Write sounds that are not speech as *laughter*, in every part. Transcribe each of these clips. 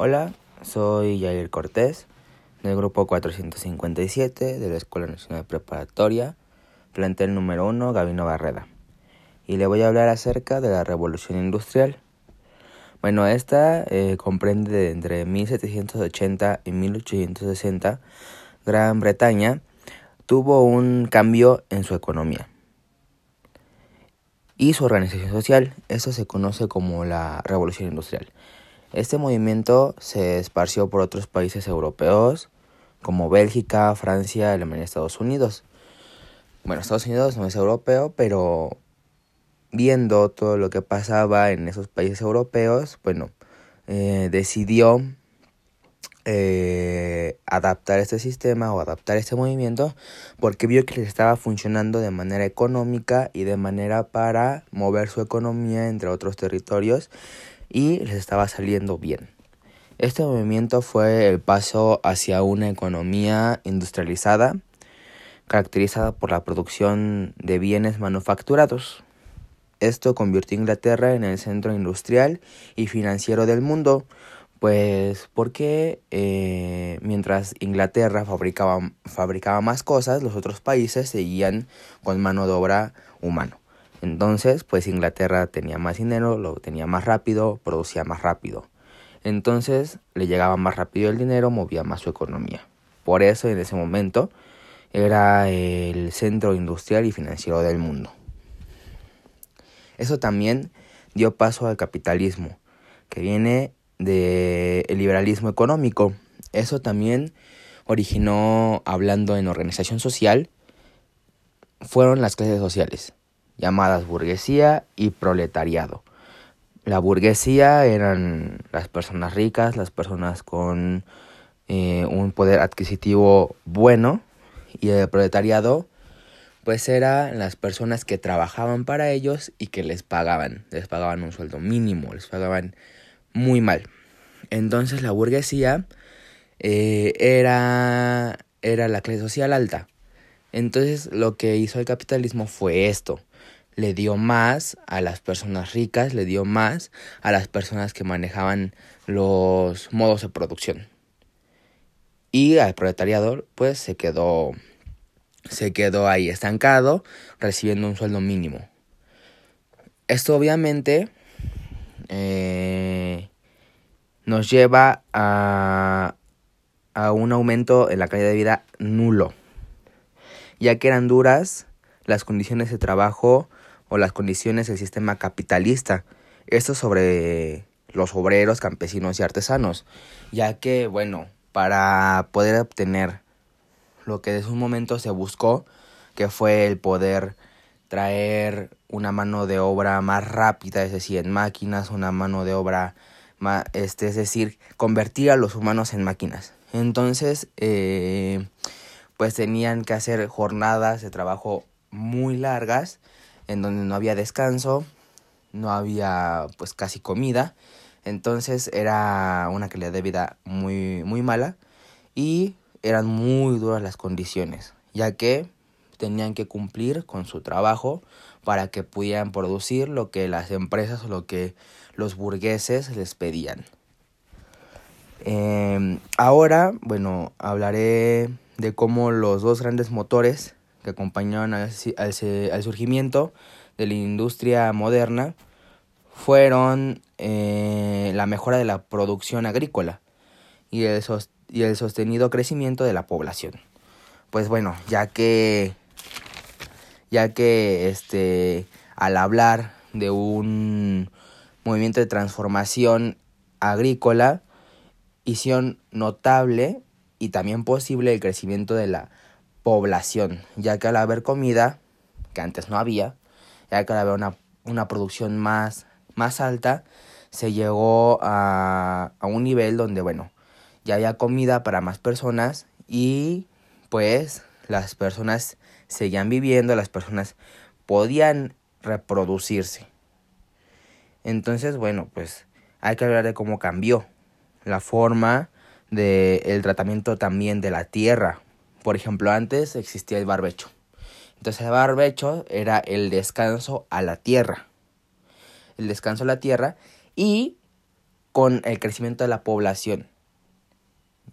Hola, soy Yair Cortés, del grupo 457 de la Escuela Nacional Preparatoria, plantel número 1, Gabino Barreda. Y le voy a hablar acerca de la Revolución Industrial. Bueno, esta eh, comprende de entre 1780 y 1860. Gran Bretaña tuvo un cambio en su economía y su organización social. Eso se conoce como la Revolución Industrial. Este movimiento se esparció por otros países europeos como Bélgica, Francia, Alemania Estados Unidos. Bueno, Estados Unidos no es europeo, pero viendo todo lo que pasaba en esos países europeos, bueno, eh, decidió eh, adaptar este sistema o adaptar este movimiento porque vio que les estaba funcionando de manera económica y de manera para mover su economía entre otros territorios y les estaba saliendo bien. Este movimiento fue el paso hacia una economía industrializada, caracterizada por la producción de bienes manufacturados. Esto convirtió a Inglaterra en el centro industrial y financiero del mundo, pues porque eh, mientras Inglaterra fabricaba, fabricaba más cosas, los otros países seguían con mano de obra humano. Entonces, pues Inglaterra tenía más dinero, lo tenía más rápido, producía más rápido. Entonces, le llegaba más rápido el dinero, movía más su economía. Por eso, en ese momento, era el centro industrial y financiero del mundo. Eso también dio paso al capitalismo, que viene del liberalismo económico. Eso también originó, hablando en organización social, fueron las clases sociales llamadas burguesía y proletariado. La burguesía eran las personas ricas, las personas con eh, un poder adquisitivo bueno y el proletariado pues eran las personas que trabajaban para ellos y que les pagaban, les pagaban un sueldo mínimo, les pagaban muy mal. Entonces la burguesía eh, era, era la clase social alta. Entonces lo que hizo el capitalismo fue esto, le dio más a las personas ricas, le dio más a las personas que manejaban los modos de producción. Y al proletariado pues se quedó se quedó ahí estancado, recibiendo un sueldo mínimo. Esto obviamente eh, nos lleva a, a un aumento en la calidad de vida nulo, ya que eran duras las condiciones de trabajo o las condiciones del sistema capitalista. Esto sobre los obreros, campesinos y artesanos, ya que, bueno, para poder obtener lo que desde un momento se buscó, que fue el poder traer una mano de obra más rápida, es decir, en máquinas, una mano de obra más, este, es decir, convertir a los humanos en máquinas. Entonces, eh, pues tenían que hacer jornadas de trabajo muy largas en donde no había descanso, no había pues casi comida, entonces era una calidad de vida muy muy mala y eran muy duras las condiciones, ya que tenían que cumplir con su trabajo para que pudieran producir lo que las empresas o lo que los burgueses les pedían. Em, ahora, bueno, hablaré de cómo los dos grandes motores que acompañaron al, surgimiento de la industria moderna fueron eh, la mejora de la producción agrícola y el, y el sostenido crecimiento de la población. Pues bueno, ya que ya que este al hablar de un movimiento de transformación agrícola hicieron notable y también posible el crecimiento de la población, ya que al haber comida, que antes no había, ya que al haber una, una producción más, más alta, se llegó a, a un nivel donde, bueno, ya había comida para más personas y pues las personas seguían viviendo, las personas podían reproducirse. Entonces, bueno, pues hay que hablar de cómo cambió la forma del el tratamiento también de la tierra, por ejemplo, antes existía el barbecho. Entonces el barbecho era el descanso a la tierra. El descanso a la tierra y con el crecimiento de la población,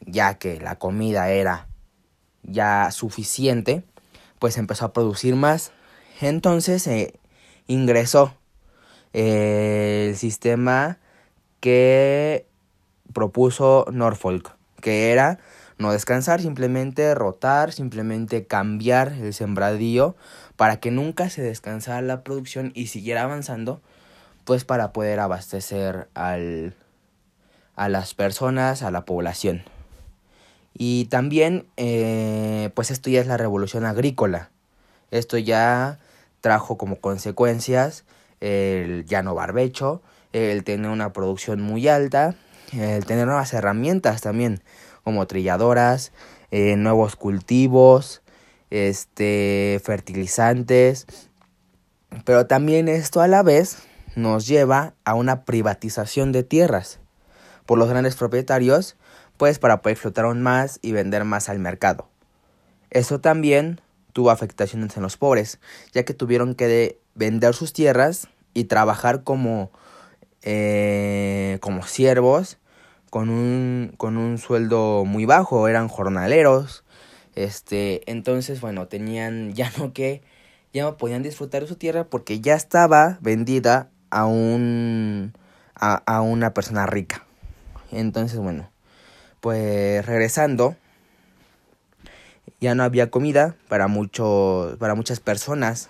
ya que la comida era ya suficiente, pues empezó a producir más. Entonces se ingresó el sistema que propuso Norfolk, que era no descansar, simplemente rotar, simplemente cambiar el sembradío para que nunca se descansara la producción y siguiera avanzando, pues para poder abastecer al, a las personas, a la población. Y también, eh, pues esto ya es la revolución agrícola. Esto ya trajo como consecuencias el llano barbecho, el tener una producción muy alta, el tener nuevas herramientas también como trilladoras, eh, nuevos cultivos, este, fertilizantes. Pero también esto a la vez nos lleva a una privatización de tierras por los grandes propietarios, pues para poder flotar aún más y vender más al mercado. Eso también tuvo afectaciones en los pobres, ya que tuvieron que vender sus tierras y trabajar como, eh, como siervos con un, con un sueldo muy bajo, eran jornaleros, este, entonces, bueno, tenían *laughs* ya no que, ya no podían disfrutar de su tierra porque ya estaba vendida a un, a, a una persona rica. Entonces, bueno, pues regresando, ya no había comida para muchos, para muchas personas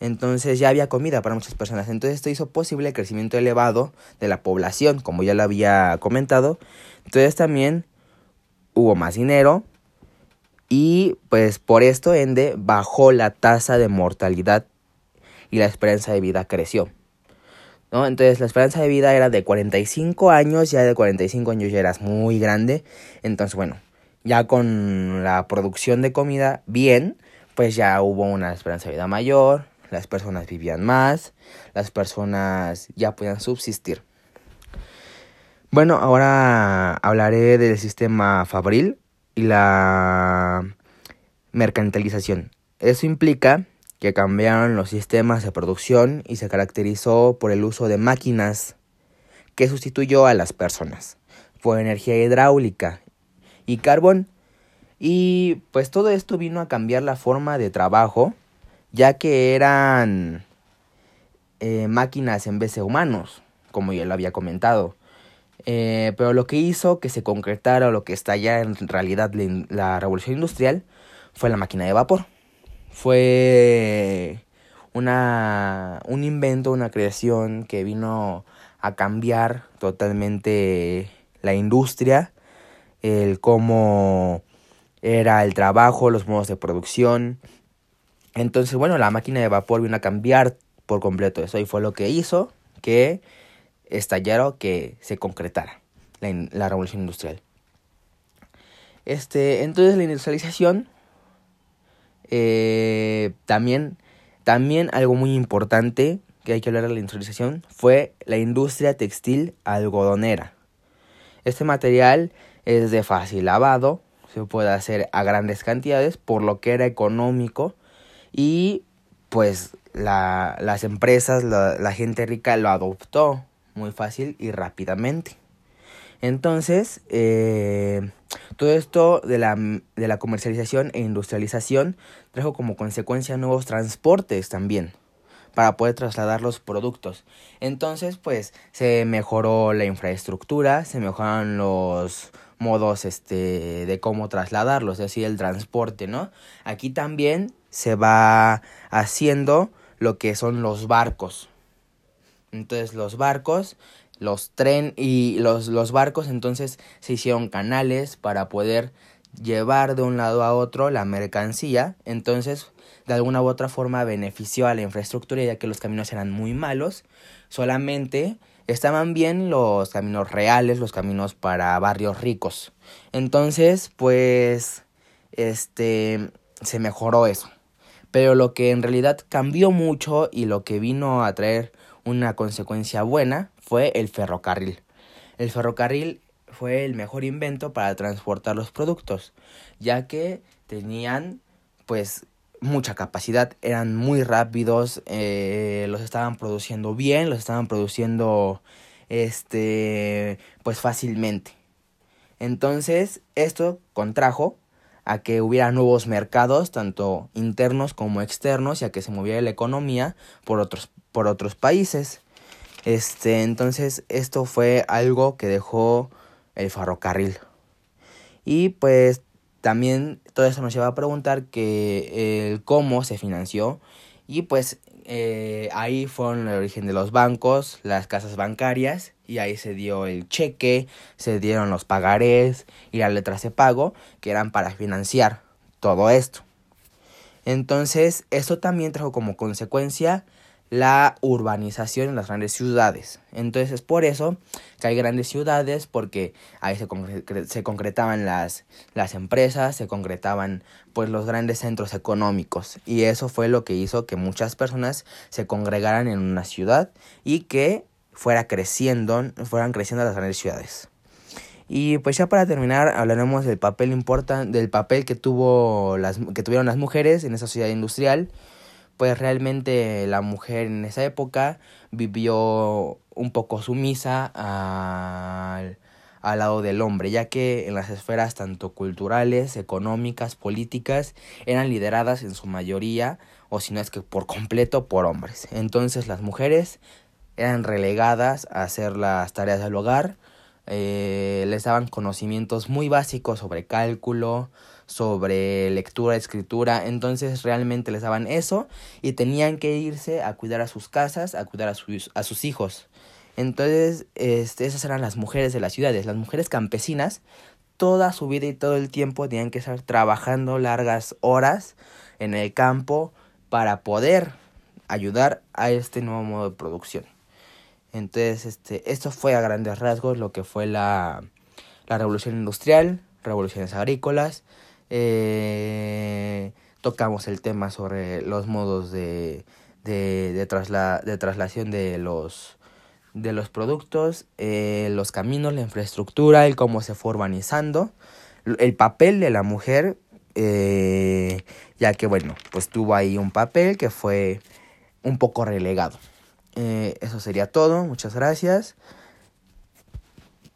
entonces ya había comida para muchas personas. Entonces esto hizo posible el crecimiento elevado de la población, como ya lo había comentado. Entonces también hubo más dinero y pues por esto ende bajó la tasa de mortalidad y la esperanza de vida creció. ¿no? Entonces la esperanza de vida era de 45 años, ya de 45 años ya eras muy grande. Entonces bueno, ya con la producción de comida bien, pues ya hubo una esperanza de vida mayor, las personas vivían más, las personas ya podían subsistir. Bueno, ahora hablaré del sistema fabril y la mercantilización. Eso implica que cambiaron los sistemas de producción y se caracterizó por el uso de máquinas que sustituyó a las personas, por energía hidráulica y carbón. Y pues todo esto vino a cambiar la forma de trabajo ya que eran eh, máquinas en vez de humanos, como ya lo había comentado. Eh, pero lo que hizo que se concretara lo que está ya en realidad la revolución industrial fue la máquina de vapor. Fue una, un invento, una creación que vino a cambiar totalmente la industria, el cómo era el trabajo, los modos de producción, entonces, bueno, la máquina de vapor vino a cambiar por completo eso y fue lo que hizo que estallara que se concretara la, revolución industrial. Este, entonces la industrialización eh, también, también algo muy importante que hay que hablar de la industrialización fue la industria textil algodonera. Este material es de fácil lavado, se puede hacer a grandes cantidades, por lo que era económico y pues la, las empresas, la, gente rica lo adoptó muy fácil y rápidamente. Entonces, eh, todo esto de la, de la comercialización e industrialización trajo como consecuencia nuevos transportes también para poder trasladar los productos. Entonces, pues se mejoró la infraestructura, se mejoraron los modos este de cómo trasladarlos, es decir, el transporte, ¿no? Aquí también se va haciendo lo que son los barcos. Entonces los barcos, los tren y los, los barcos entonces se hicieron canales para poder llevar de un lado a otro la mercancía. Entonces de alguna u otra forma benefició a la infraestructura ya que los caminos eran muy malos. Solamente estaban bien los caminos reales, los caminos para barrios ricos. Entonces, pues, este, se mejoró eso. Pero lo que en realidad cambió mucho y lo que vino a traer una consecuencia buena fue el ferrocarril. El ferrocarril fue el mejor invento para transportar los productos, ya que tenían pues mucha capacidad, eran muy rápidos, eh, los estaban produciendo bien, los estaban produciendo este, pues fácilmente. Entonces, esto contrajo a que hubiera nuevos mercados, tanto internos como externos, y a que se moviera la economía por otros, por otros países. Este, entonces, esto fue algo que dejó el ferrocarril. Y pues también todo eso nos lleva a preguntar que el cómo se financió y pues eh, ahí fueron el origen de los bancos, las casas bancarias, y ahí se dio el cheque, se dieron los pagarés y las letras de pago, que eran para financiar todo esto. Entonces, esto también trajo como consecuencia la urbanización en las grandes ciudades. Entonces es por eso que hay grandes ciudades porque ahí se, se concretaban las, las empresas, se concretaban pues los grandes centros económicos y eso fue lo que hizo que muchas personas se congregaran en una ciudad y que fuera creciendo, fueran creciendo las grandes ciudades. Y pues ya para terminar hablaremos del papel importante del papel que tuvo las que tuvieron las mujeres en esa sociedad industrial pues realmente la mujer en esa época vivió un poco sumisa al, al lado del hombre, ya que en las esferas tanto culturales, económicas, políticas, eran lideradas en su mayoría, o si no es que por completo, por hombres. Entonces las mujeres eran relegadas a hacer las tareas del hogar, eh, les daban conocimientos muy básicos sobre cálculo, sobre lectura, escritura, entonces realmente les daban eso y tenían que irse a cuidar a sus casas, a cuidar a sus, a sus hijos. Entonces, este, esas eran las mujeres de las ciudades, las mujeres campesinas, toda su vida y todo el tiempo tenían que estar trabajando largas horas en el campo para poder ayudar a este nuevo modo de producción. Entonces, este, esto fue a grandes rasgos lo que fue la, la revolución industrial, revoluciones agrícolas, eh, tocamos el tema sobre los modos de, de, de, de traslación de los, de los productos, eh, los caminos, la infraestructura, el cómo se fue urbanizando, el papel de la mujer, eh, ya que bueno, pues tuvo ahí un papel que fue un poco relegado. Eh, eso sería todo, muchas gracias.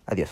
Adiós.